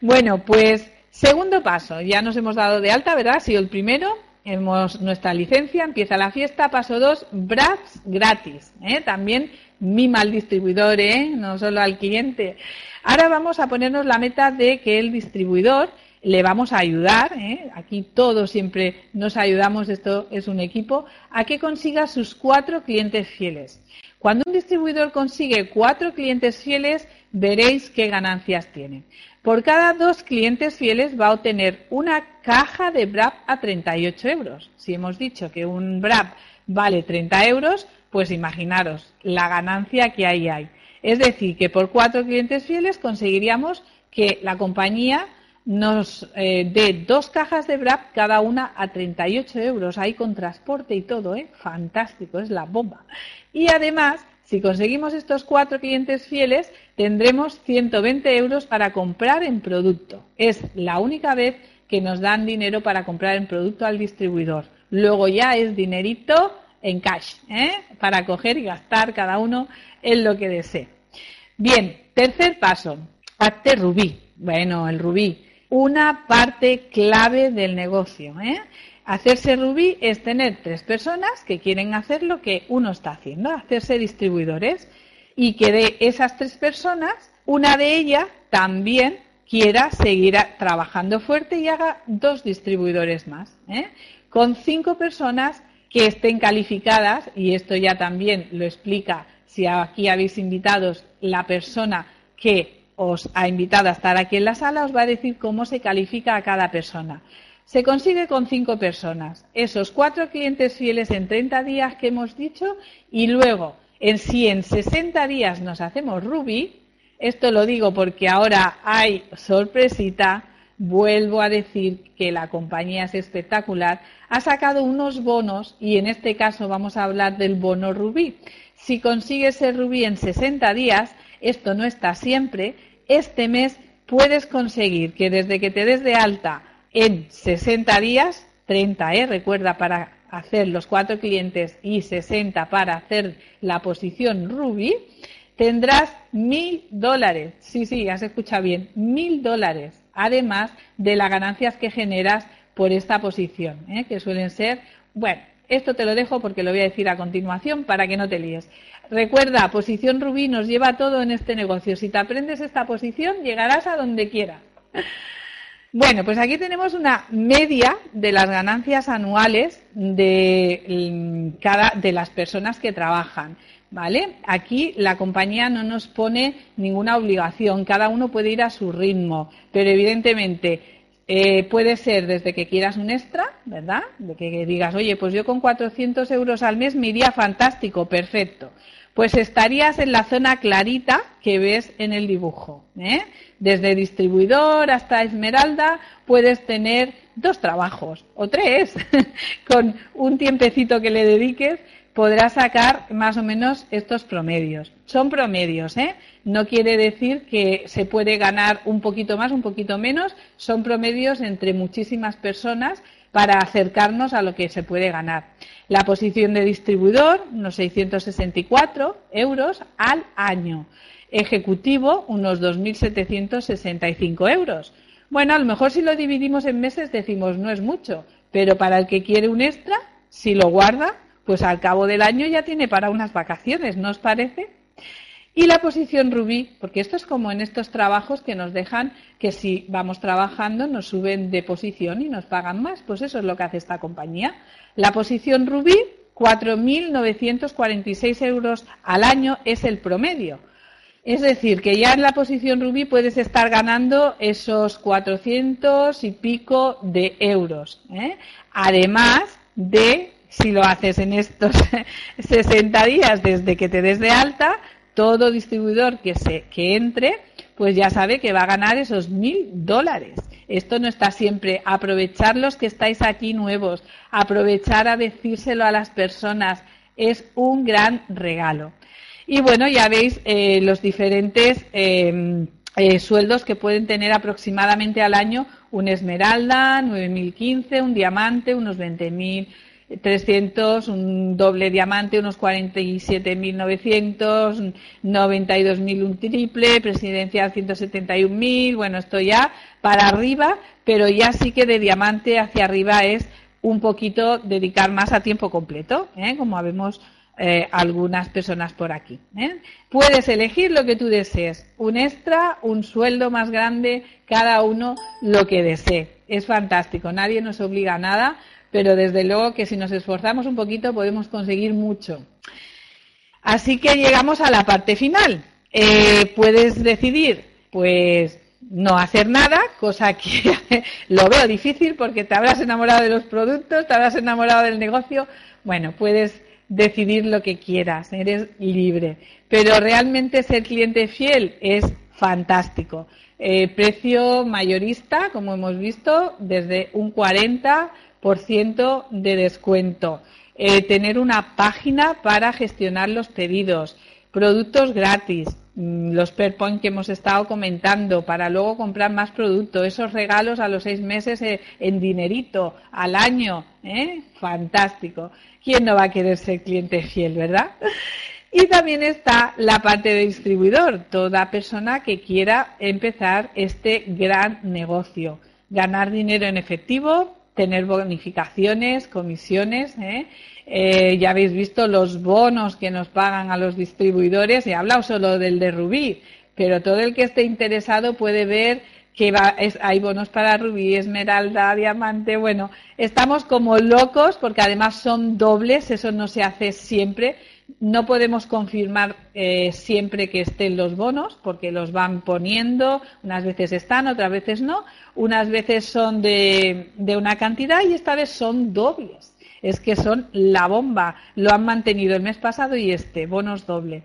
Bueno, pues segundo paso, ya nos hemos dado de alta, ¿verdad? Ha sido el primero, hemos nuestra licencia, empieza la fiesta, paso dos, BRAPS gratis, ¿eh? también mima al distribuidor, ¿eh? no solo al cliente. Ahora vamos a ponernos la meta de que el distribuidor le vamos a ayudar, ¿eh? aquí todos siempre nos ayudamos, esto es un equipo, a que consiga sus cuatro clientes fieles. Cuando un distribuidor consigue cuatro clientes fieles, veréis qué ganancias tienen. Por cada dos clientes fieles va a obtener una caja de BRAP a 38 euros. Si hemos dicho que un BRAP vale 30 euros, pues imaginaros la ganancia que ahí hay. Es decir, que por cuatro clientes fieles conseguiríamos que la compañía nos eh, dé dos cajas de BRAP cada una a 38 euros, ahí con transporte y todo, ¿eh? Fantástico, es la bomba. Y además, si conseguimos estos cuatro clientes fieles, tendremos 120 euros para comprar en producto. Es la única vez que nos dan dinero para comprar en producto al distribuidor. Luego ya es dinerito en cash, ¿eh? para coger y gastar cada uno en lo que desee. Bien, tercer paso, hazte rubí. Bueno, el rubí, una parte clave del negocio. ¿eh? Hacerse rubí es tener tres personas que quieren hacer lo que uno está haciendo, hacerse distribuidores, y que de esas tres personas, una de ellas también quiera seguir trabajando fuerte y haga dos distribuidores más. ¿eh? Con cinco personas que estén calificadas, y esto ya también lo explica si aquí habéis invitados la persona que os ha invitado a estar aquí en la sala, os va a decir cómo se califica a cada persona. Se consigue con cinco personas, esos cuatro clientes fieles en 30 días que hemos dicho, y luego, en si en 60 días nos hacemos Ruby, esto lo digo porque ahora hay sorpresita, vuelvo a decir que la compañía es espectacular, ha sacado unos bonos y en este caso vamos a hablar del bono rubí. Si consigues ser rubí en 60 días, esto no está siempre, este mes puedes conseguir que desde que te des de alta en 60 días, 30, ¿eh? recuerda, para hacer los cuatro clientes y 60 para hacer la posición rubí, tendrás mil dólares. Sí, sí, has escuchado bien, mil dólares además de las ganancias que generas por esta posición, ¿eh? que suelen ser, bueno, esto te lo dejo porque lo voy a decir a continuación para que no te líes. Recuerda, posición rubí nos lleva todo en este negocio. Si te aprendes esta posición, llegarás a donde quieras. Bueno, pues aquí tenemos una media de las ganancias anuales de mm, cada de las personas que trabajan. ¿Vale? Aquí la compañía no nos pone ninguna obligación, cada uno puede ir a su ritmo, pero evidentemente eh, puede ser desde que quieras un extra, ¿verdad? De que digas, oye, pues yo con 400 euros al mes me iría fantástico, perfecto. Pues estarías en la zona clarita que ves en el dibujo. ¿eh? Desde distribuidor hasta esmeralda puedes tener dos trabajos o tres [laughs] con un tiempecito que le dediques podrás sacar más o menos estos promedios. Son promedios, ¿eh? No quiere decir que se puede ganar un poquito más, un poquito menos. Son promedios entre muchísimas personas para acercarnos a lo que se puede ganar. La posición de distribuidor, unos 664 euros al año. Ejecutivo, unos 2.765 euros. Bueno, a lo mejor si lo dividimos en meses decimos no es mucho, pero para el que quiere un extra, si lo guarda, pues al cabo del año ya tiene para unas vacaciones, ¿no os parece? Y la posición rubí, porque esto es como en estos trabajos que nos dejan que si vamos trabajando nos suben de posición y nos pagan más, pues eso es lo que hace esta compañía. La posición rubí, 4.946 euros al año es el promedio. Es decir, que ya en la posición rubí puedes estar ganando esos 400 y pico de euros. ¿eh? Además de si lo haces en estos [laughs] 60 días desde que te des de alta, todo distribuidor que, se, que entre, pues ya sabe que va a ganar esos mil dólares. Esto no está siempre. Aprovechar los que estáis aquí nuevos, aprovechar a decírselo a las personas, es un gran regalo. Y bueno, ya veis eh, los diferentes em, eh, sueldos que pueden tener aproximadamente al año un esmeralda, 9.015, un diamante, unos 20.000 300, un doble diamante, unos 47.900, 92.000 un triple, presidencial 171.000, bueno, esto ya para arriba, pero ya sí que de diamante hacia arriba es un poquito dedicar más a tiempo completo, ¿eh? como vemos eh, algunas personas por aquí. ¿eh? Puedes elegir lo que tú desees, un extra, un sueldo más grande, cada uno lo que desee. Es fantástico, nadie nos obliga a nada pero desde luego que si nos esforzamos un poquito podemos conseguir mucho. Así que llegamos a la parte final. Eh, puedes decidir, pues, no hacer nada, cosa que [laughs] lo veo difícil porque te habrás enamorado de los productos, te habrás enamorado del negocio. Bueno, puedes decidir lo que quieras, eres libre. Pero realmente ser cliente fiel es fantástico. Eh, precio mayorista, como hemos visto, desde un 40% de descuento. Eh, tener una página para gestionar los pedidos, productos gratis, mm, los per point que hemos estado comentando para luego comprar más productos, esos regalos a los seis meses eh, en dinerito al año, ¿eh? fantástico. ¿Quién no va a querer ser cliente fiel, verdad? [laughs] Y también está la parte de distribuidor, toda persona que quiera empezar este gran negocio, ganar dinero en efectivo, tener bonificaciones, comisiones. ¿eh? Eh, ya habéis visto los bonos que nos pagan a los distribuidores. He hablado solo del de Rubí, pero todo el que esté interesado puede ver que va, hay bonos para rubí, esmeralda, diamante. Bueno, estamos como locos porque además son dobles, eso no se hace siempre. No podemos confirmar eh, siempre que estén los bonos porque los van poniendo, unas veces están, otras veces no, unas veces son de, de una cantidad y esta vez son dobles. Es que son la bomba. Lo han mantenido el mes pasado y este, bonos doble.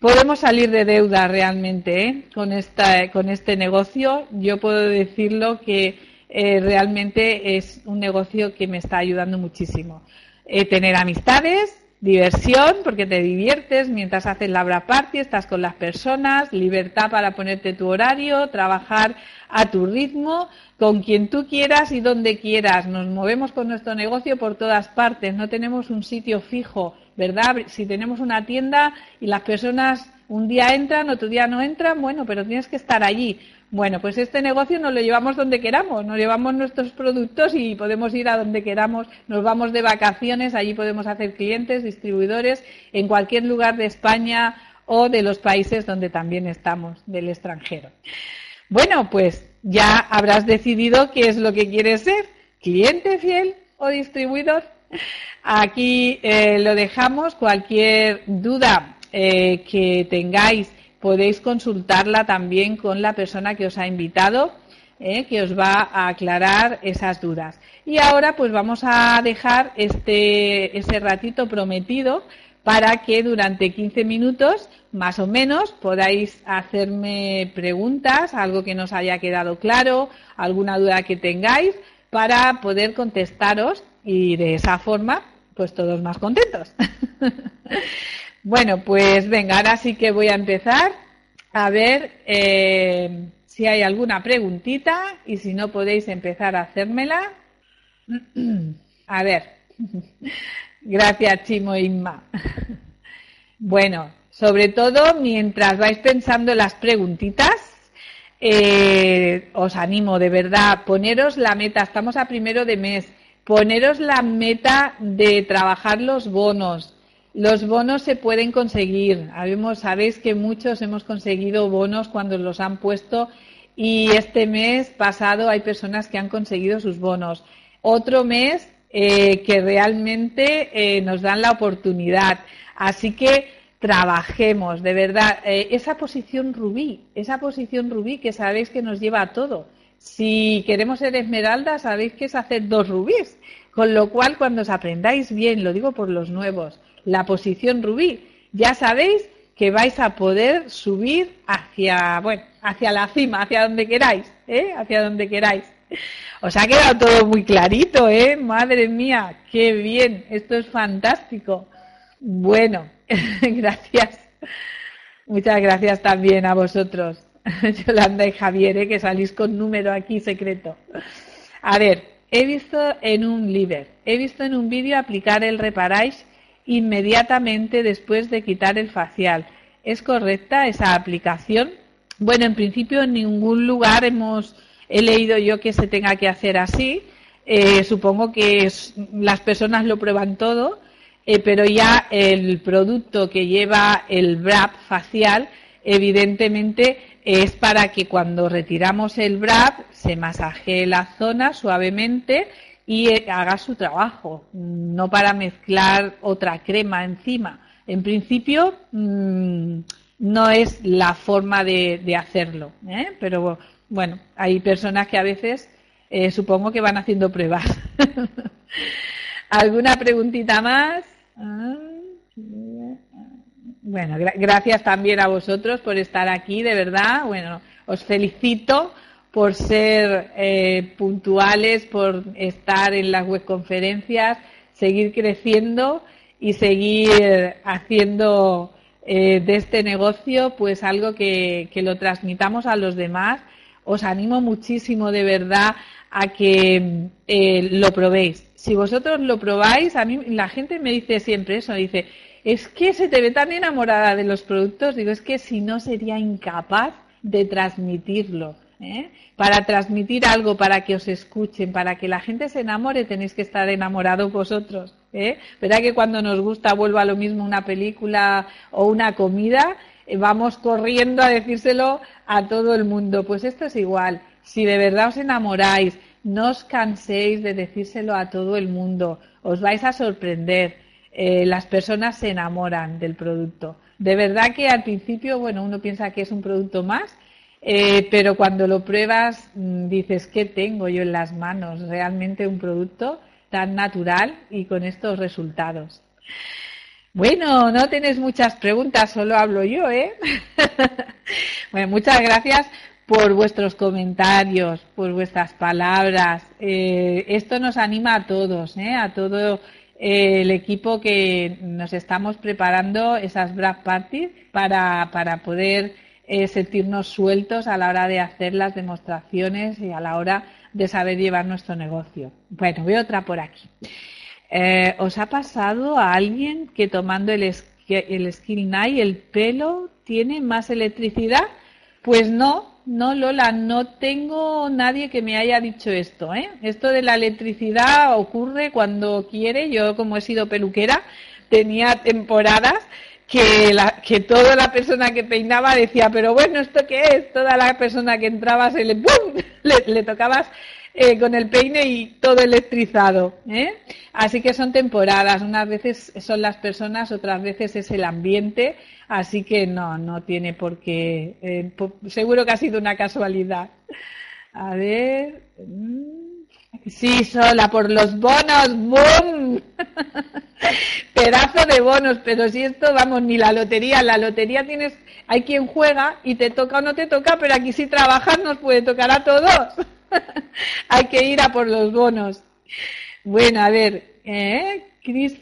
Podemos salir de deuda realmente ¿eh? con, esta, con este negocio. Yo puedo decirlo que eh, realmente es un negocio que me está ayudando muchísimo. Eh, tener amistades, diversión, porque te diviertes mientras haces la obra party, estás con las personas, libertad para ponerte tu horario, trabajar a tu ritmo, con quien tú quieras y donde quieras. Nos movemos con nuestro negocio por todas partes, no tenemos un sitio fijo, ¿verdad? Si tenemos una tienda y las personas un día entran, otro día no entran, bueno, pero tienes que estar allí. Bueno, pues este negocio nos lo llevamos donde queramos, nos llevamos nuestros productos y podemos ir a donde queramos, nos vamos de vacaciones, allí podemos hacer clientes, distribuidores, en cualquier lugar de España o de los países donde también estamos, del extranjero. Bueno, pues ya habrás decidido qué es lo que quieres ser, cliente fiel o distribuidor. Aquí eh, lo dejamos, cualquier duda eh, que tengáis podéis consultarla también con la persona que os ha invitado, eh, que os va a aclarar esas dudas. Y ahora pues vamos a dejar este, ese ratito prometido para que durante 15 minutos más o menos podáis hacerme preguntas, algo que nos haya quedado claro, alguna duda que tengáis, para poder contestaros y de esa forma pues todos más contentos. [laughs] Bueno, pues venga, ahora sí que voy a empezar. A ver eh, si hay alguna preguntita y si no podéis empezar a hacérmela. [clears throat] A ver, [laughs] gracias Chimo Inma. [laughs] Bueno, sobre todo mientras vais pensando las preguntitas, eh, os animo de verdad, poneros la meta, estamos a primero de mes, poneros la meta de trabajar los bonos, los bonos se pueden conseguir. sabéis que muchos hemos conseguido bonos cuando los han puesto y este mes pasado hay personas que han conseguido sus bonos. Otro mes eh, que realmente eh, nos dan la oportunidad. Así que trabajemos, de verdad. Eh, esa posición rubí, esa posición rubí que sabéis que nos lleva a todo. Si queremos ser esmeralda, sabéis que es hacer dos rubíes. Con lo cual, cuando os aprendáis bien, lo digo por los nuevos, la posición rubí. Ya sabéis que vais a poder subir hacia, bueno, hacia la cima, hacia donde queráis, ¿eh? Hacia donde queráis. Os ha quedado todo muy clarito, ¿eh? Madre mía, qué bien, esto es fantástico. Bueno, [laughs] gracias. Muchas gracias también a vosotros, [laughs] Yolanda y Javier, ¿eh? que salís con número aquí secreto. A ver, he visto en un liver, he visto en un vídeo aplicar el reparáis inmediatamente después de quitar el facial. ¿Es correcta esa aplicación? Bueno, en principio en ningún lugar hemos he leído yo que se tenga que hacer así. Eh, supongo que las personas lo prueban todo, eh, pero ya el producto que lleva el BRAP facial, evidentemente es para que cuando retiramos el BRAP se masajee la zona suavemente y eh, haga su trabajo, no para mezclar otra crema encima. En principio, mm, no es la forma de, hacerlo. ¿eh? Pero bueno, hay personas que a veces eh, supongo que van haciendo pruebas. [laughs] ¿Alguna preguntita más? Ah, bueno, gracias también a vosotros por estar aquí, de verdad. Bueno, os felicito por ser eh, puntuales, por estar en las webconferencias, seguir creciendo y seguir haciendo eh, de este negocio pues algo que, lo transmitamos a los demás. Os animo muchísimo de verdad a que eh, lo probéis. Si vosotros lo probáis, a mí la gente me dice siempre eso, dice, es que se te ve tan enamorada de los productos, digo, es que si no sería incapaz de transmitirlo. ¿Eh? Para transmitir algo, para que os escuchen, para que la gente se enamore, tenéis que estar enamorados vosotros. ¿eh? ¿Verdad que cuando nos gusta, vuelva lo mismo una película o una comida, eh, vamos corriendo a decírselo a todo el mundo? Pues esto es igual. Si de verdad os enamoráis, no os canséis de decírselo a todo el mundo. Os vais a sorprender. Eh, las personas se enamoran del producto. De verdad que al principio, bueno, uno piensa que es un producto más, eh, pero cuando lo pruebas mm, dices, ¿qué tengo yo en las manos? Realmente un producto tan natural y con estos resultados. Bueno, no tienes muchas preguntas, solo hablo yo, ¿eh? [laughs] bueno, muchas gracias por vuestros comentarios, por vuestras palabras. Eh, esto nos anima a todos, ¿eh? a todo el equipo que nos estamos preparando esas Brad Parties para, para poder eh, sentirnos sueltos a la hora de hacer las demostraciones y a la hora de saber llevar nuestro negocio. Bueno, veo otra por aquí. Eh, ¿Os ha pasado a alguien que tomando el, el Skill Night el pelo tiene más electricidad? Pues no, no Lola, no tengo nadie que me haya dicho esto. ¿eh? Esto de la electricidad ocurre cuando quiere. Yo como he sido peluquera tenía temporadas que, la, que toda la persona que peinaba decía, pero bueno, ¿esto qué es? Toda la persona que entraba se le, ¡pum! [laughs] le, tocabas eh, con el peine y todo electrizado. ¿eh? Así que son temporadas, unas veces son las personas, otras veces es el ambiente, así que no, no tiene por qué, eh, seguro que ha sido una casualidad. A ver. Mm. Sí, sola, por los bonos, ¡boom! [laughs] Pedazo de bonos, pero si esto, vamos, ni la lotería, la lotería tienes, hay quien juega y te toca o no te toca, pero aquí si trabajas nos puede tocar a todos. [laughs] hay que ir a por los bonos. Bueno, a ver, ¿eh? Cris,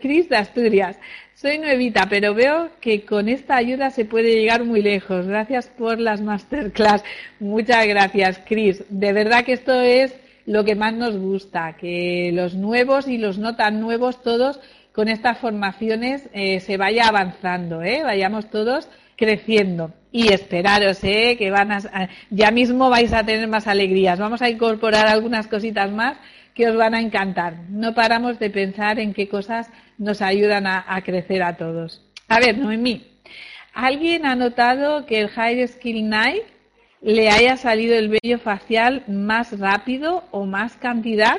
Cris de Asturias. Soy nuevita, pero veo que con esta ayuda se puede llegar muy lejos. Gracias por las masterclass. Muchas gracias, Cris. De verdad que esto es lo que más nos gusta, que los nuevos y los no tan nuevos todos con estas formaciones eh, se vaya avanzando, ¿eh? vayamos todos creciendo. Y esperaros, ¿eh? que van a, ya mismo vais a tener más alegrías. Vamos a incorporar algunas cositas más que os van a encantar. No paramos de pensar en qué cosas nos ayudan a, crecer a todos. A ver, Noemí, ¿alguien ha notado que el High Skill Night le haya salido el vello facial más rápido o más cantidad?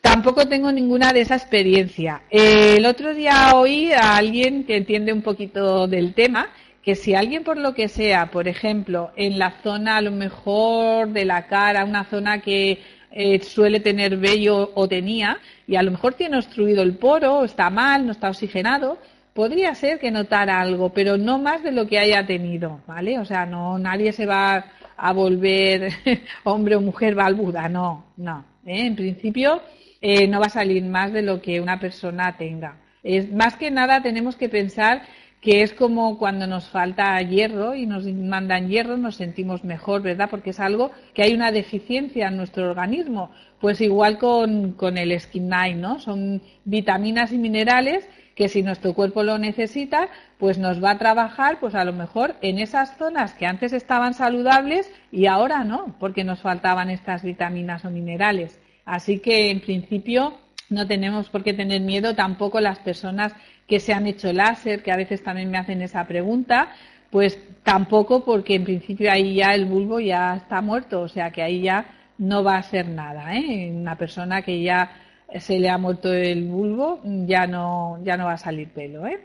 Tampoco tengo ninguna de esa experiencia. el otro día oí a alguien que entiende un poquito del tema que si alguien por lo que sea, por ejemplo, en la zona a lo mejor de la cara, una zona que eh, suele tener vello o tenía y a lo mejor tiene obstruido el poro, está mal, no está oxigenado, podría ser que notara algo, pero no más de lo que haya tenido, ¿vale? O sea, no nadie se va a volver [laughs] hombre o mujer balbuda, no, no. ¿eh? En principio eh, no va a salir más de lo que una persona tenga. Es, más que nada tenemos que pensar que es como cuando nos falta hierro y nos mandan hierro, nos sentimos mejor, ¿verdad? Porque es algo que hay una deficiencia en nuestro organismo. Pues igual con, con el Skin ¿no? Son vitaminas y minerales que si nuestro cuerpo lo necesita, pues nos va a trabajar, pues a lo mejor en esas zonas que antes estaban saludables y ahora no, porque nos faltaban estas vitaminas o minerales. Así que en principio no tenemos por qué tener miedo tampoco las personas que se han hecho láser, que a veces también me hacen esa pregunta, pues tampoco porque en principio ahí ya el bulbo ya está muerto, o sea que ahí ya no va a ser nada. ¿eh? Una persona que ya se le ha muerto el bulbo ya no, ya no va a salir pelo. ¿eh?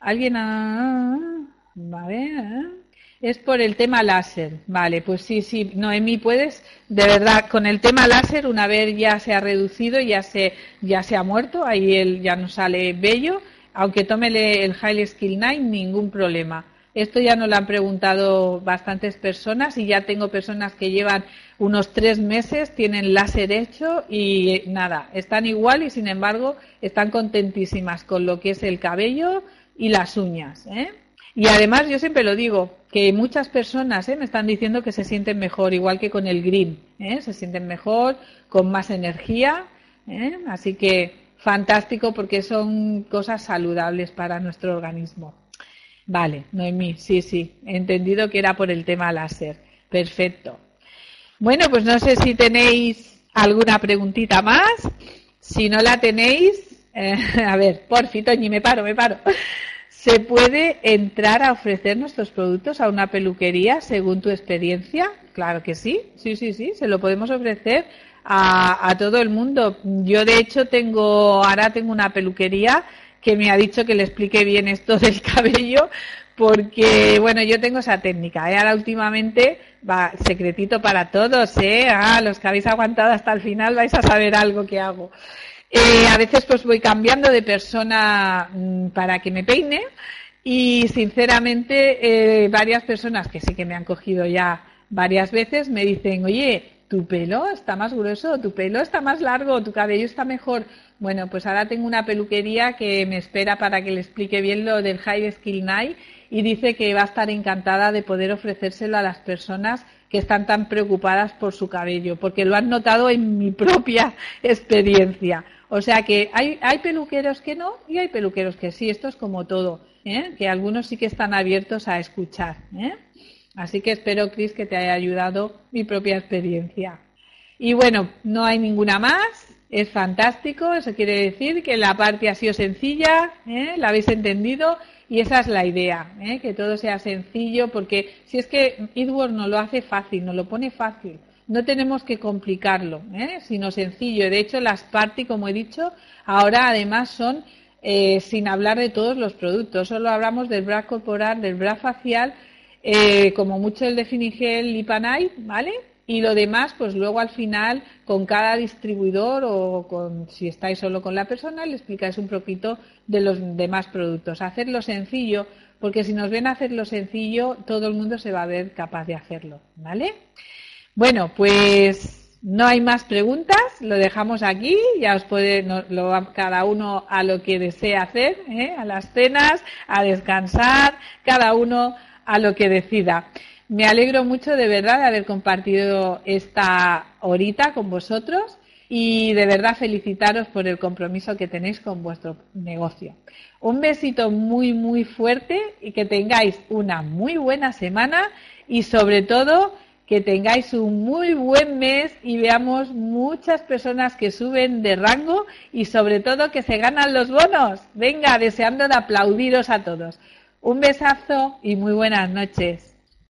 Alguien ha... A ver, es por el tema láser. Vale, pues sí, sí, Noemí, puedes, de verdad, con el tema láser, una vez ya se ha reducido, ya se, ya se ha muerto, ahí él ya no sale bello, aunque tómele el High Skill 9, ningún problema. Esto ya nos lo han preguntado bastantes personas y ya tengo personas que llevan unos tres meses, tienen láser hecho y nada, están igual y sin embargo están contentísimas con lo que es el cabello y las uñas. ¿eh? Y además yo siempre lo digo, que muchas personas ¿eh? me están diciendo que se sienten mejor, igual que con el green, ¿eh? se sienten mejor, con más energía, ¿eh? así que fantástico porque son cosas saludables para nuestro organismo. Vale, Noemí, sí, sí, he entendido que era por el tema láser. Perfecto. Bueno, pues no sé si tenéis alguna preguntita más. Si no la tenéis, [laughs] a ver, por Toñi, me paro, me paro. ¿Se puede entrar a ofrecer nuestros productos a una peluquería según tu experiencia? Claro que sí, sí, sí, sí, se lo podemos ofrecer a, todo el mundo. Yo de hecho tengo, ahora tengo una peluquería que me ha dicho que le explique bien esto [laughs] del cabello porque, bueno, yo tengo esa técnica. ¿eh? Ahora últimamente, va, secretito para todos, ¿eh? Ah, los que habéis aguantado hasta el final vais a saber algo que hago. Eh, a veces pues voy cambiando de persona mm, para que me peine y sinceramente eh, varias personas que sí que me han cogido ya varias veces me dicen, oye, tu pelo está más grueso, tu pelo está más largo, tu cabello está mejor. Bueno, pues ahora tengo una peluquería que me espera para que le explique bien lo del High Skill Night y dice que va a estar encantada de poder ofrecérselo a las personas que están tan preocupadas por su cabello, porque lo han notado en mi [laughs] propia experiencia. O sea que hay, hay peluqueros que no y hay peluqueros que sí. Esto es como todo, ¿eh? que algunos sí que están abiertos a escuchar. ¿eh? Así que espero, Cris, que te haya ayudado mi propia experiencia. Y bueno, no hay ninguna más. Es fantástico. Eso quiere decir que la parte ha sido sencilla, ¿eh? la habéis entendido y esa es la idea, ¿eh? que todo sea sencillo, porque si es que Edward no lo hace fácil, no lo pone fácil no tenemos que complicarlo, ¿eh? sino sencillo. De hecho, las party, como he dicho, ahora además son eh, sin hablar de todos los productos. Solo hablamos del bra corporal, del bra facial, eh, como mucho el de Finigel Lipanay, ¿vale? Y lo demás, pues luego al final, con cada distribuidor o con, si estáis solo con la persona, le explicáis un poquito de los demás productos. Hacerlo sencillo, porque si nos ven hacerlo sencillo, todo el mundo se va a ver capaz de hacerlo, ¿vale? Bueno, pues no hay más preguntas, lo dejamos aquí, ya os puede lo, cada uno a lo que desea hacer, ¿eh? a las cenas, a descansar, cada uno a lo que decida. Me alegro mucho de verdad de haber compartido esta horita con vosotros y de verdad felicitaros por el compromiso que tenéis con vuestro negocio. Un besito muy, muy fuerte y que tengáis una muy buena semana y sobre todo que tengáis un muy buen mes y veamos muchas personas que suben de rango y sobre todo que se ganan los bonos. Venga, deseando de aplaudiros a todos. Un besazo y muy buenas noches.